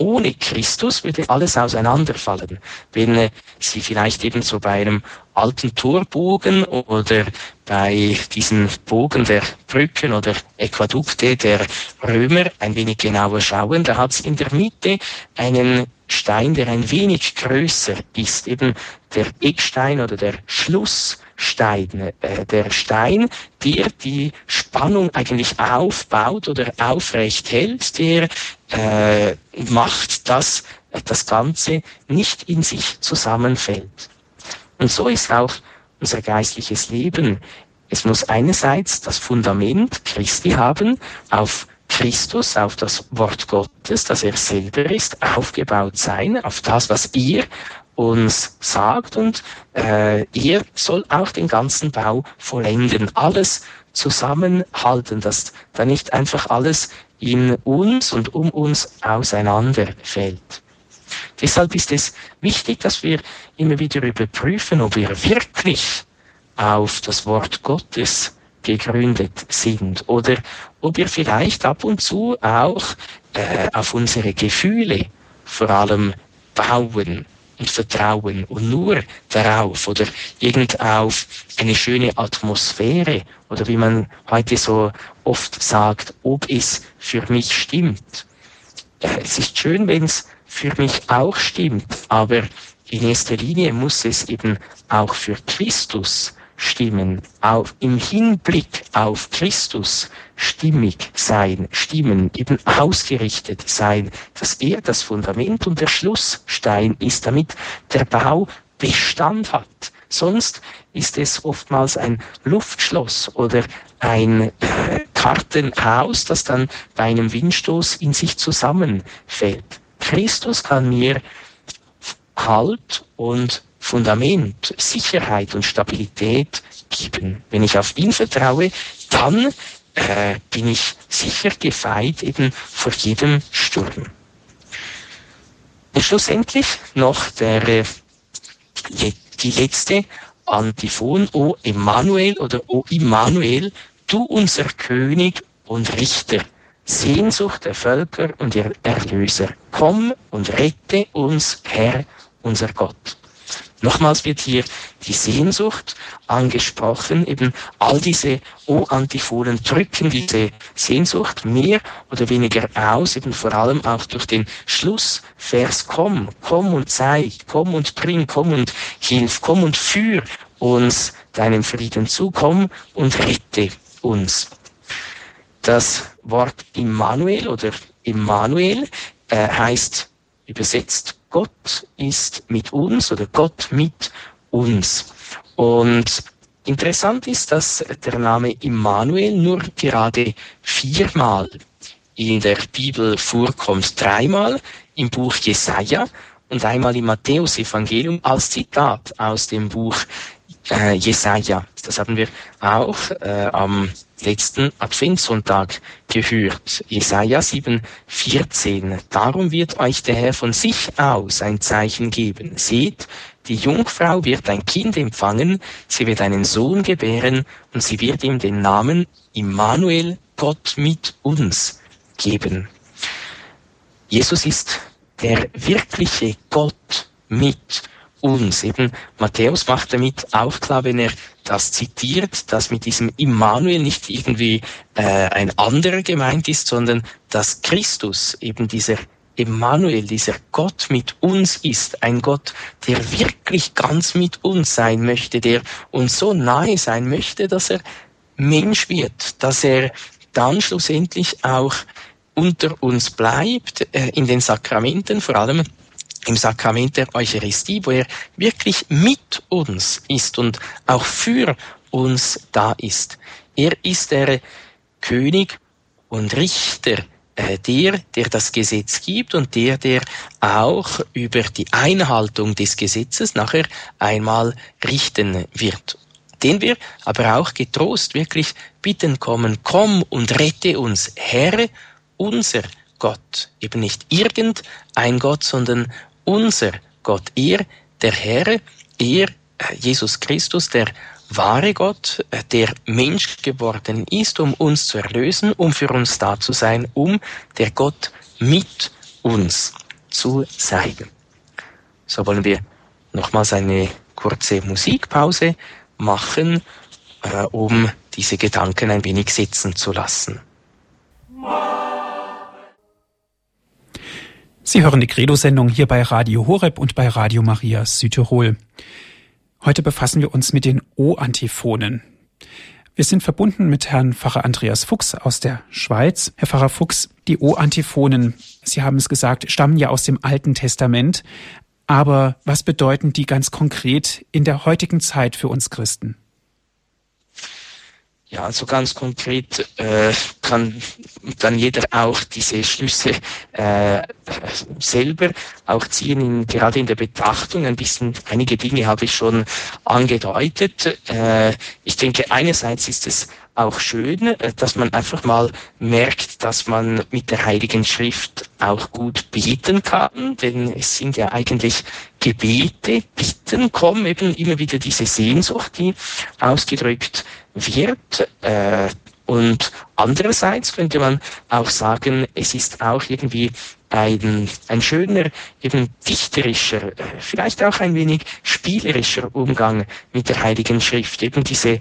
Ohne Christus würde alles auseinanderfallen. Wenn äh, Sie vielleicht eben so bei einem alten Torbogen oder bei diesen Bogen der Brücken oder Äquadukte der Römer ein wenig genauer schauen, da hat es in der Mitte einen Stein, der ein wenig größer ist, eben der Eckstein oder der Schlussstein, äh, der Stein, der die Spannung eigentlich aufbaut oder aufrecht hält, der äh, macht, dass das Ganze nicht in sich zusammenfällt. Und so ist auch unser geistliches Leben. Es muss einerseits das Fundament Christi haben, auf Christus, auf das Wort Gottes, das er selber ist, aufgebaut sein, auf das, was ihr uns sagt und äh, ihr soll auch den ganzen Bau vollenden, alles zusammenhalten, dass da nicht einfach alles in uns und um uns auseinanderfällt. Deshalb ist es wichtig, dass wir immer wieder überprüfen, ob wir wirklich auf das Wort Gottes gegründet sind oder ob wir vielleicht ab und zu auch äh, auf unsere Gefühle vor allem bauen und vertrauen und nur darauf oder irgend auf eine schöne Atmosphäre oder wie man heute so oft sagt, ob es für mich stimmt. Äh, es ist schön, wenn es für mich auch stimmt, aber in erster Linie muss es eben auch für Christus stimmen, auf, im Hinblick auf Christus stimmig sein, stimmen, eben ausgerichtet sein, dass er das Fundament und der Schlussstein ist, damit der Bau Bestand hat. Sonst ist es oftmals ein Luftschloss oder ein (laughs) Kartenhaus, das dann bei einem Windstoß in sich zusammenfällt. Christus kann mir Halt und Fundament, Sicherheit und Stabilität geben. Wenn ich auf ihn vertraue, dann äh, bin ich sicher gefeit eben vor jedem Sturm. Und schlussendlich noch der, äh, die letzte Antiphon, O Emmanuel oder O Immanuel, du unser König und Richter, Sehnsucht der Völker und ihr Erlöser, komm und rette uns, Herr, unser Gott. Nochmals wird hier die Sehnsucht angesprochen, eben all diese O-Antiphonen drücken diese Sehnsucht mehr oder weniger aus, eben vor allem auch durch den Schlussvers, komm, komm und zeig, komm und bring, komm und hilf, komm und führ uns deinem Frieden zu, komm und rette uns. Das Wort Immanuel oder Immanuel äh, heißt übersetzt Gott ist mit uns oder Gott mit uns. Und interessant ist, dass der Name Immanuel nur gerade viermal in der Bibel vorkommt. Dreimal im Buch Jesaja und einmal im Matthäus-Evangelium als Zitat aus dem Buch äh, Jesaja. Das haben wir auch äh, am letzten Adventssonntag gehört. Jesaja 7, 14. Darum wird euch der Herr von sich aus ein Zeichen geben. Seht, die Jungfrau wird ein Kind empfangen, sie wird einen Sohn gebären und sie wird ihm den Namen Immanuel, Gott mit uns, geben. Jesus ist der wirkliche Gott mit uns. Eben Matthäus macht damit auch klar, wenn er das zitiert, dass mit diesem Immanuel nicht irgendwie äh, ein anderer gemeint ist, sondern dass Christus eben dieser Immanuel, dieser Gott mit uns ist, ein Gott, der wirklich ganz mit uns sein möchte, der uns so nahe sein möchte, dass er Mensch wird, dass er dann schlussendlich auch unter uns bleibt, äh, in den Sakramenten, vor allem im Sakrament der Eucharistie, wo er wirklich mit uns ist und auch für uns da ist. Er ist der König und Richter, äh, der, der das Gesetz gibt und der, der auch über die Einhaltung des Gesetzes nachher einmal richten wird. Den wir aber auch getrost wirklich bitten kommen, komm und rette uns, Herr, unser Gott. Eben nicht irgendein Gott, sondern unser Gott, er, der Herr, er, äh, Jesus Christus, der wahre Gott, äh, der Mensch geworden ist, um uns zu erlösen, um für uns da zu sein, um der Gott mit uns zu sein. So wollen wir nochmals eine kurze Musikpause machen, äh, um diese Gedanken ein wenig sitzen zu lassen. Sie hören die Credo-Sendung hier bei Radio Horeb und bei Radio Maria Südtirol. Heute befassen wir uns mit den O-Antiphonen. Wir sind verbunden mit Herrn Pfarrer Andreas Fuchs aus der Schweiz. Herr Pfarrer Fuchs, die O-Antiphonen, Sie haben es gesagt, stammen ja aus dem Alten Testament. Aber was bedeuten die ganz konkret in der heutigen Zeit für uns Christen? Ja, also ganz konkret äh, kann dann jeder auch diese Schlüsse äh, selber auch ziehen, in, gerade in der Betrachtung. Ein bisschen, einige Dinge habe ich schon angedeutet. Äh, ich denke, einerseits ist es auch schön, äh, dass man einfach mal merkt, dass man mit der Heiligen Schrift auch gut beten kann, denn es sind ja eigentlich Gebete, Bitten, kommen eben immer wieder diese Sehnsucht, die ausgedrückt wird. Äh, und andererseits könnte man auch sagen, es ist auch irgendwie ein, ein schöner, eben dichterischer, äh, vielleicht auch ein wenig spielerischer Umgang mit der Heiligen Schrift. Eben diese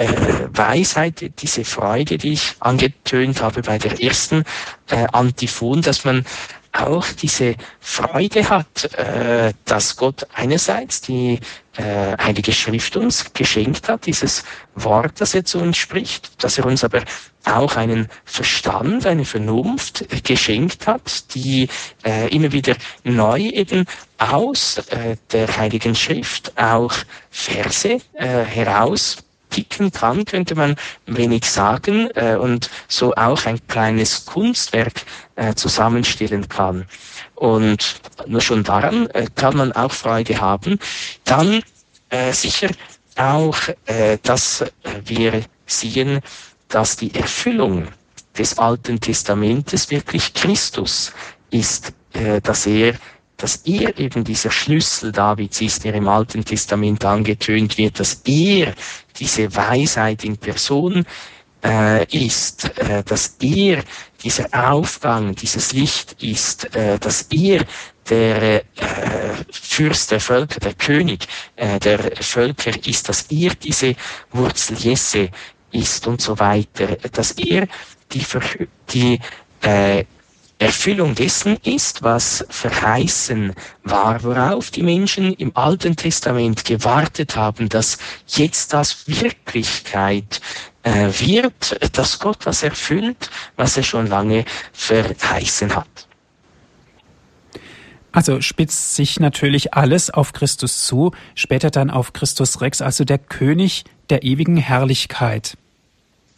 äh, Weisheit, diese Freude, die ich angetönt habe bei der ersten äh, Antiphon, dass man auch diese Freude hat, äh, dass Gott einerseits die äh, Heilige Schrift uns geschenkt hat, dieses Wort, das er zu uns spricht, dass er uns aber auch einen Verstand, eine Vernunft geschenkt hat, die äh, immer wieder neu eben aus äh, der Heiligen Schrift auch Verse äh, heraus picken kann, könnte man wenig sagen, äh, und so auch ein kleines Kunstwerk äh, zusammenstellen kann. Und nur schon daran äh, kann man auch Freude haben. Dann äh, sicher auch, äh, dass wir sehen, dass die Erfüllung des Alten Testamentes wirklich Christus ist, äh, dass er dass er eben dieser Schlüssel Davids ist, der im Alten Testament angetönt wird, dass er diese Weisheit in Person äh, ist, äh, dass er dieser Aufgang, dieses Licht ist, äh, dass er der äh, Fürst der Völker, der König äh, der Völker ist, dass er diese Wurzel Jesse ist und so weiter, dass er die, die äh, Erfüllung dessen ist, was verheißen war, worauf die Menschen im Alten Testament gewartet haben, dass jetzt das Wirklichkeit äh, wird, dass Gott was erfüllt, was er schon lange verheißen hat. Also spitzt sich natürlich alles auf Christus zu, später dann auf Christus Rex, also der König der ewigen Herrlichkeit.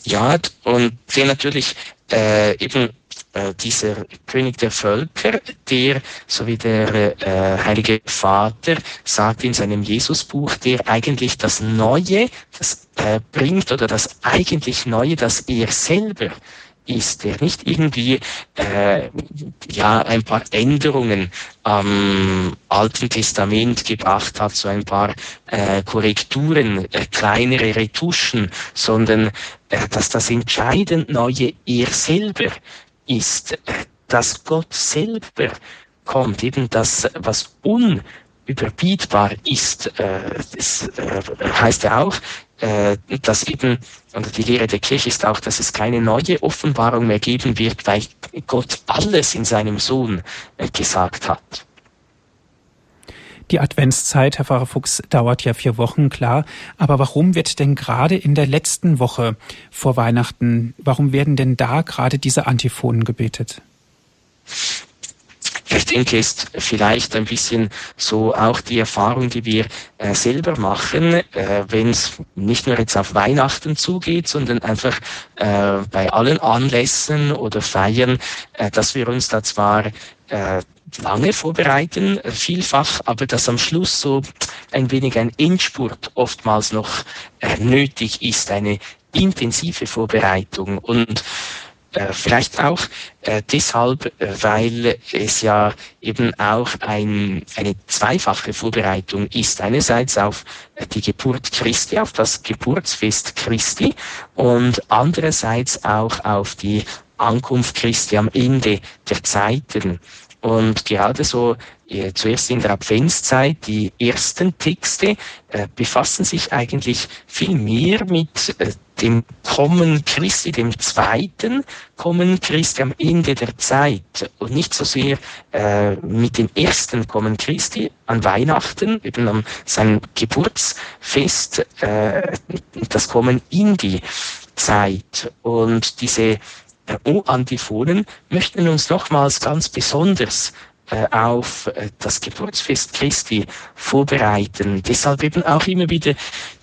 Ja, und der natürlich äh, eben äh, dieser König der Völker, der, so wie der äh, Heilige Vater sagt in seinem Jesusbuch, der eigentlich das Neue, das äh, bringt oder das eigentlich Neue, das er selber ist, der nicht irgendwie äh, ja ein paar Änderungen am Alten Testament gebracht hat, so ein paar äh, Korrekturen, äh, kleinere Retuschen, sondern äh, dass das entscheidend Neue er selber ist, dass Gott selber kommt, eben das, was unüberbietbar ist. Äh, das äh, heißt ja auch, äh, dass eben, und die Lehre der Kirche ist auch, dass es keine neue Offenbarung mehr geben wird, weil Gott alles in seinem Sohn gesagt hat. Die Adventszeit, Herr Pfarrer Fuchs, dauert ja vier Wochen, klar. Aber warum wird denn gerade in der letzten Woche vor Weihnachten, warum werden denn da gerade diese Antiphonen gebetet? Ich denke, ist vielleicht ein bisschen so auch die Erfahrung, die wir äh, selber machen, äh, wenn es nicht nur jetzt auf Weihnachten zugeht, sondern einfach äh, bei allen Anlässen oder Feiern, äh, dass wir uns da zwar äh, lange vorbereiten, vielfach, aber dass am Schluss so ein wenig ein Endspurt oftmals noch äh, nötig ist, eine intensive Vorbereitung und äh, vielleicht auch äh, deshalb, äh, weil es ja eben auch ein, eine zweifache Vorbereitung ist. Einerseits auf die Geburt Christi, auf das Geburtsfest Christi und andererseits auch auf die Ankunft Christi am Ende der Zeiten. Und gerade so äh, zuerst in der Adventszeit, die ersten Texte äh, befassen sich eigentlich viel mehr mit äh, dem Kommen Christi, dem zweiten Kommen Christi am Ende der Zeit und nicht so sehr äh, mit dem ersten Kommen Christi an Weihnachten, eben an seinem Geburtsfest, äh, das Kommen in die Zeit. Und diese O-Antiphonen möchten uns nochmals ganz besonders auf äh, das Geburtsfest Christi vorbereiten. Deshalb eben auch immer wieder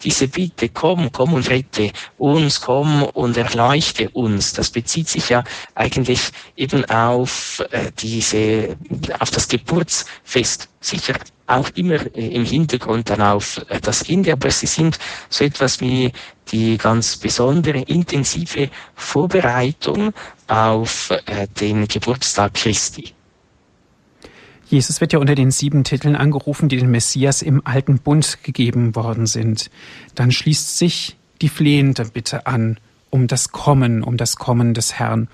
diese Bitte, komm, komm und rette uns, komm und erleuchte uns. Das bezieht sich ja eigentlich eben auf äh, diese, auf das Geburtsfest. Sicher auch immer im Hintergrund dann auf das Ende, aber sie sind so etwas wie die ganz besondere, intensive Vorbereitung auf den Geburtstag Christi. Jesus wird ja unter den sieben Titeln angerufen, die dem Messias im alten Bund gegeben worden sind. Dann schließt sich die flehende Bitte an um das Kommen, um das Kommen des Herrn.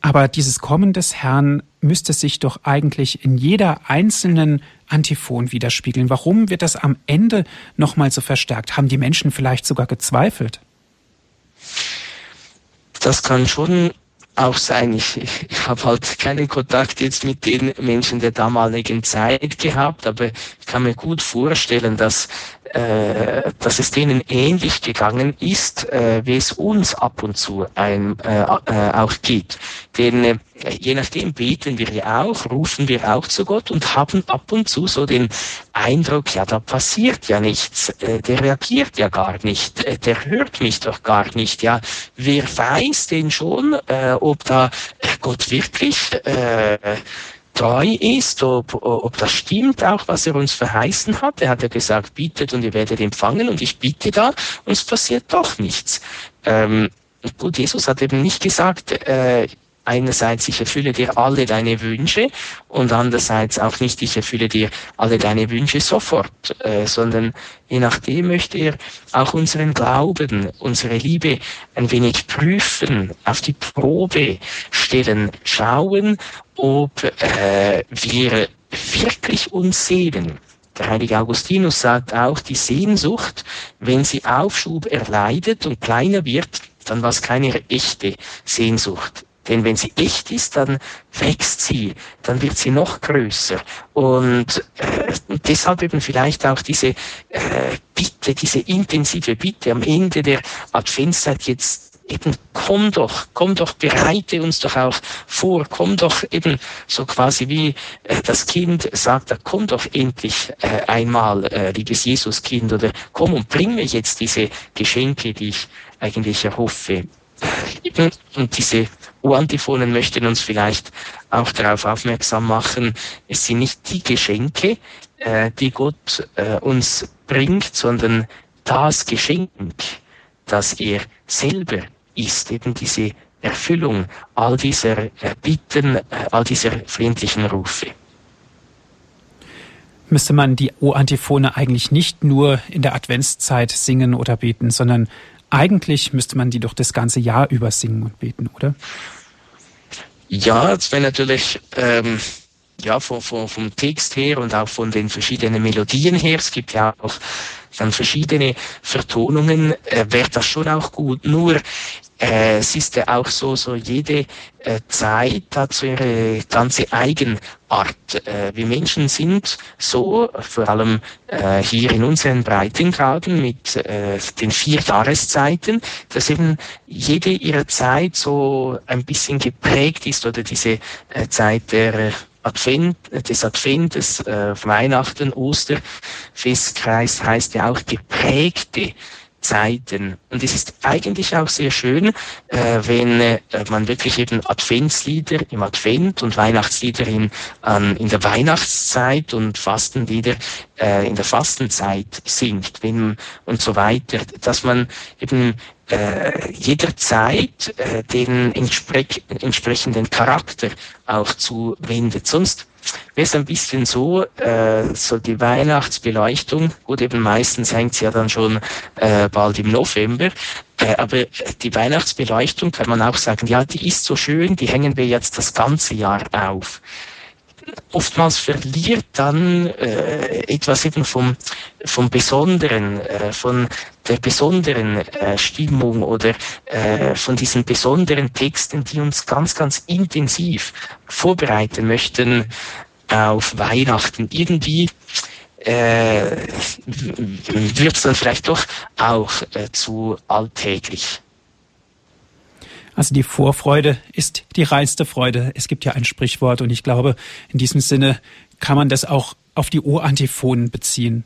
Aber dieses Kommen des Herrn müsste sich doch eigentlich in jeder einzelnen Antiphon widerspiegeln. Warum wird das am Ende nochmal so verstärkt? Haben die Menschen vielleicht sogar gezweifelt? Das kann schon auch sein. Ich, ich, ich habe halt keinen Kontakt jetzt mit den Menschen der damaligen Zeit gehabt, aber ich kann mir gut vorstellen, dass äh, dass es denen ähnlich gegangen ist, äh, wie es uns ab und zu ein, äh, äh, auch geht. Denn äh, je nachdem beten wir ja auch, rufen wir auch zu Gott und haben ab und zu so den Eindruck, ja, da passiert ja nichts, äh, der reagiert ja gar nicht, der hört mich doch gar nicht, ja. Wer weiß denn schon, ob da Gott wirklich äh, treu ist, ob, ob das stimmt auch, was er uns verheißen hat. Er hat ja gesagt, bittet und ihr werdet empfangen und ich bitte da und es passiert doch nichts. Ähm, gut, Jesus hat eben nicht gesagt, äh, einerseits, ich erfülle dir alle deine Wünsche und andererseits auch nicht, ich erfülle dir alle deine Wünsche sofort, äh, sondern je nachdem möchte er auch unseren Glauben, unsere Liebe ein wenig prüfen, auf die Probe stellen, schauen, ob äh, wir wirklich uns sehen. Der heilige Augustinus sagt auch, die Sehnsucht, wenn sie Aufschub erleidet und kleiner wird, dann war es keine echte Sehnsucht. Denn wenn sie echt ist, dann wächst sie, dann wird sie noch größer. Und äh, deshalb eben vielleicht auch diese äh, Bitte, diese intensive Bitte am Ende der Adventszeit jetzt eben komm doch, komm doch, bereite uns doch auch vor, komm doch eben so quasi wie äh, das Kind sagt, komm doch endlich äh, einmal, äh, liebes Jesuskind, oder komm und bring mir jetzt diese Geschenke, die ich eigentlich erhoffe. Und diese U-Antiphonen möchten uns vielleicht auch darauf aufmerksam machen, es sind nicht die Geschenke, äh, die Gott äh, uns bringt, sondern das Geschenk, das er selber ist, eben diese Erfüllung all dieser Bitten, äh, all dieser flehentlichen Rufe. Müsste man die O-Antiphone eigentlich nicht nur in der Adventszeit singen oder beten, sondern eigentlich müsste man die doch das ganze Jahr über singen und beten, oder? Ja, es wäre natürlich ähm, ja, vom, vom, vom Text her und auch von den verschiedenen Melodien her. Es gibt ja auch dann verschiedene Vertonungen, äh, wäre das schon auch gut. Nur äh, es ist ja auch so, so jede äh, Zeit hat so ihre ganze Eigenart. Äh, wir Menschen sind so, vor allem äh, hier in unseren Breitengraden mit äh, den vier Jahreszeiten, dass eben jede ihrer Zeit so ein bisschen geprägt ist oder diese äh, Zeit der Advent, des Adventes, äh, Weihnachten, Osterfestkreis heißt ja auch geprägte Zeiten. Und es ist eigentlich auch sehr schön, äh, wenn äh, man wirklich eben Adventslieder im Advent und Weihnachtslieder in, an, in der Weihnachtszeit und Fastenlieder äh, in der Fastenzeit singt wenn, und so weiter, dass man eben äh, jederzeit äh, den entsprech entsprechenden Charakter auch zuwendet. Sonst wäre es ein bisschen so, äh, so die Weihnachtsbeleuchtung, gut, eben meistens hängt sie ja dann schon äh, bald im November, äh, aber die Weihnachtsbeleuchtung kann man auch sagen, ja, die ist so schön, die hängen wir jetzt das ganze Jahr auf oftmals verliert dann äh, etwas eben vom, vom Besonderen, äh, von der besonderen äh, Stimmung oder äh, von diesen besonderen Texten, die uns ganz, ganz intensiv vorbereiten möchten auf Weihnachten. Irgendwie äh, wird es dann vielleicht doch auch äh, zu alltäglich. Also die Vorfreude ist die reinste Freude. Es gibt ja ein Sprichwort und ich glaube, in diesem Sinne kann man das auch auf die O-Antiphonen beziehen.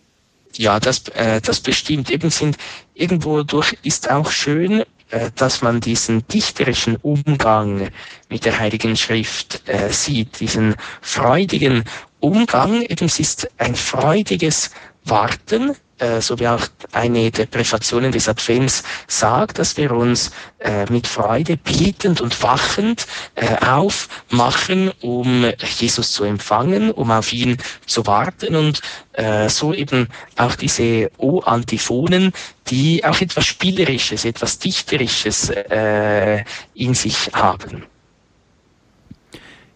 Ja, das, äh, das bestimmt. Eben sind, irgendwo durch ist auch schön, äh, dass man diesen dichterischen Umgang mit der Heiligen Schrift äh, sieht, diesen freudigen Umgang. Eben ist ein freudiges Warten äh, so wie auch eine der Präfationen des Advents sagt, dass wir uns äh, mit Freude bietend und wachend äh, aufmachen, um Jesus zu empfangen, um auf ihn zu warten und äh, so eben auch diese O-Antiphonen, die auch etwas Spielerisches, etwas Dichterisches äh, in sich haben.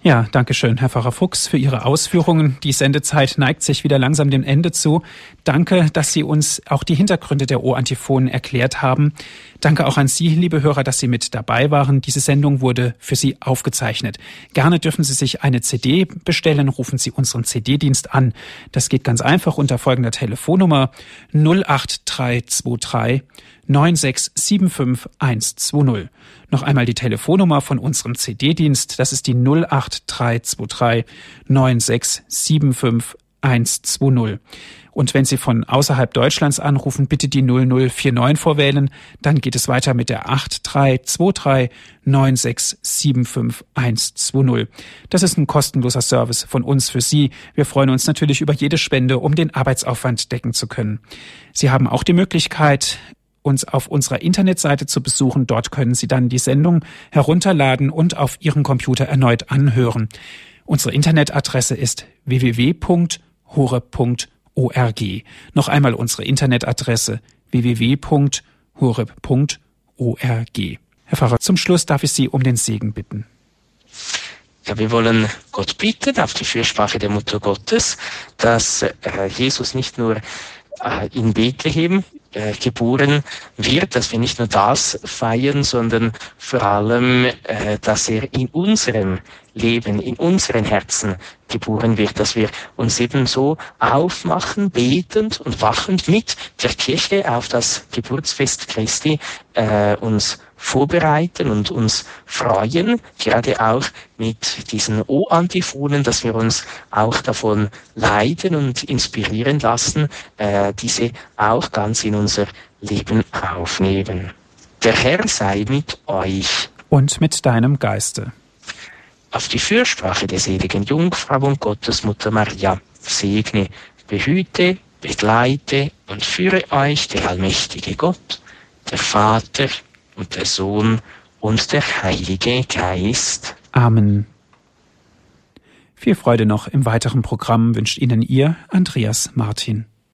Ja, danke schön, Herr Pfarrer Fuchs, für Ihre Ausführungen. Die Sendezeit neigt sich wieder langsam dem Ende zu. Danke, dass Sie uns auch die Hintergründe der O-Antiphonen erklärt haben. Danke auch an Sie, liebe Hörer, dass Sie mit dabei waren. Diese Sendung wurde für Sie aufgezeichnet. Gerne dürfen Sie sich eine CD bestellen. Rufen Sie unseren CD-Dienst an. Das geht ganz einfach unter folgender Telefonnummer 08323 9675120. Noch einmal die Telefonnummer von unserem CD-Dienst. Das ist die 08323 9675120. Und wenn Sie von außerhalb Deutschlands anrufen, bitte die 0049 vorwählen. Dann geht es weiter mit der 8323 9675120. Das ist ein kostenloser Service von uns für Sie. Wir freuen uns natürlich über jede Spende, um den Arbeitsaufwand decken zu können. Sie haben auch die Möglichkeit, uns auf unserer Internetseite zu besuchen. Dort können Sie dann die Sendung herunterladen und auf Ihrem Computer erneut anhören. Unsere Internetadresse ist www.hore.org. Noch einmal unsere Internetadresse www.hore.org. Herr Pfarrer, zum Schluss darf ich Sie um den Segen bitten. Ja, wir wollen Gott bitten auf die Fürsprache der Mutter Gottes, dass äh, Jesus nicht nur äh, in Bethlehem äh, geboren wird, dass wir nicht nur das feiern, sondern vor allem, äh, dass er in unserem Leben, in unseren Herzen geboren wird, dass wir uns eben so aufmachen, betend und wachend mit der Kirche auf das Geburtsfest Christi äh, uns vorbereiten und uns freuen, gerade auch mit diesen O-Antiphonen, dass wir uns auch davon leiten und inspirieren lassen, äh, diese auch ganz in unser Leben aufnehmen. Der Herr sei mit euch. Und mit deinem Geiste. Auf die Fürsprache der seligen Jungfrau und Gottesmutter Maria segne, behüte, begleite und führe euch der allmächtige Gott, der Vater, und der Sohn und der Heilige Geist. Amen. Viel Freude noch im weiteren Programm wünscht Ihnen Ihr Andreas Martin.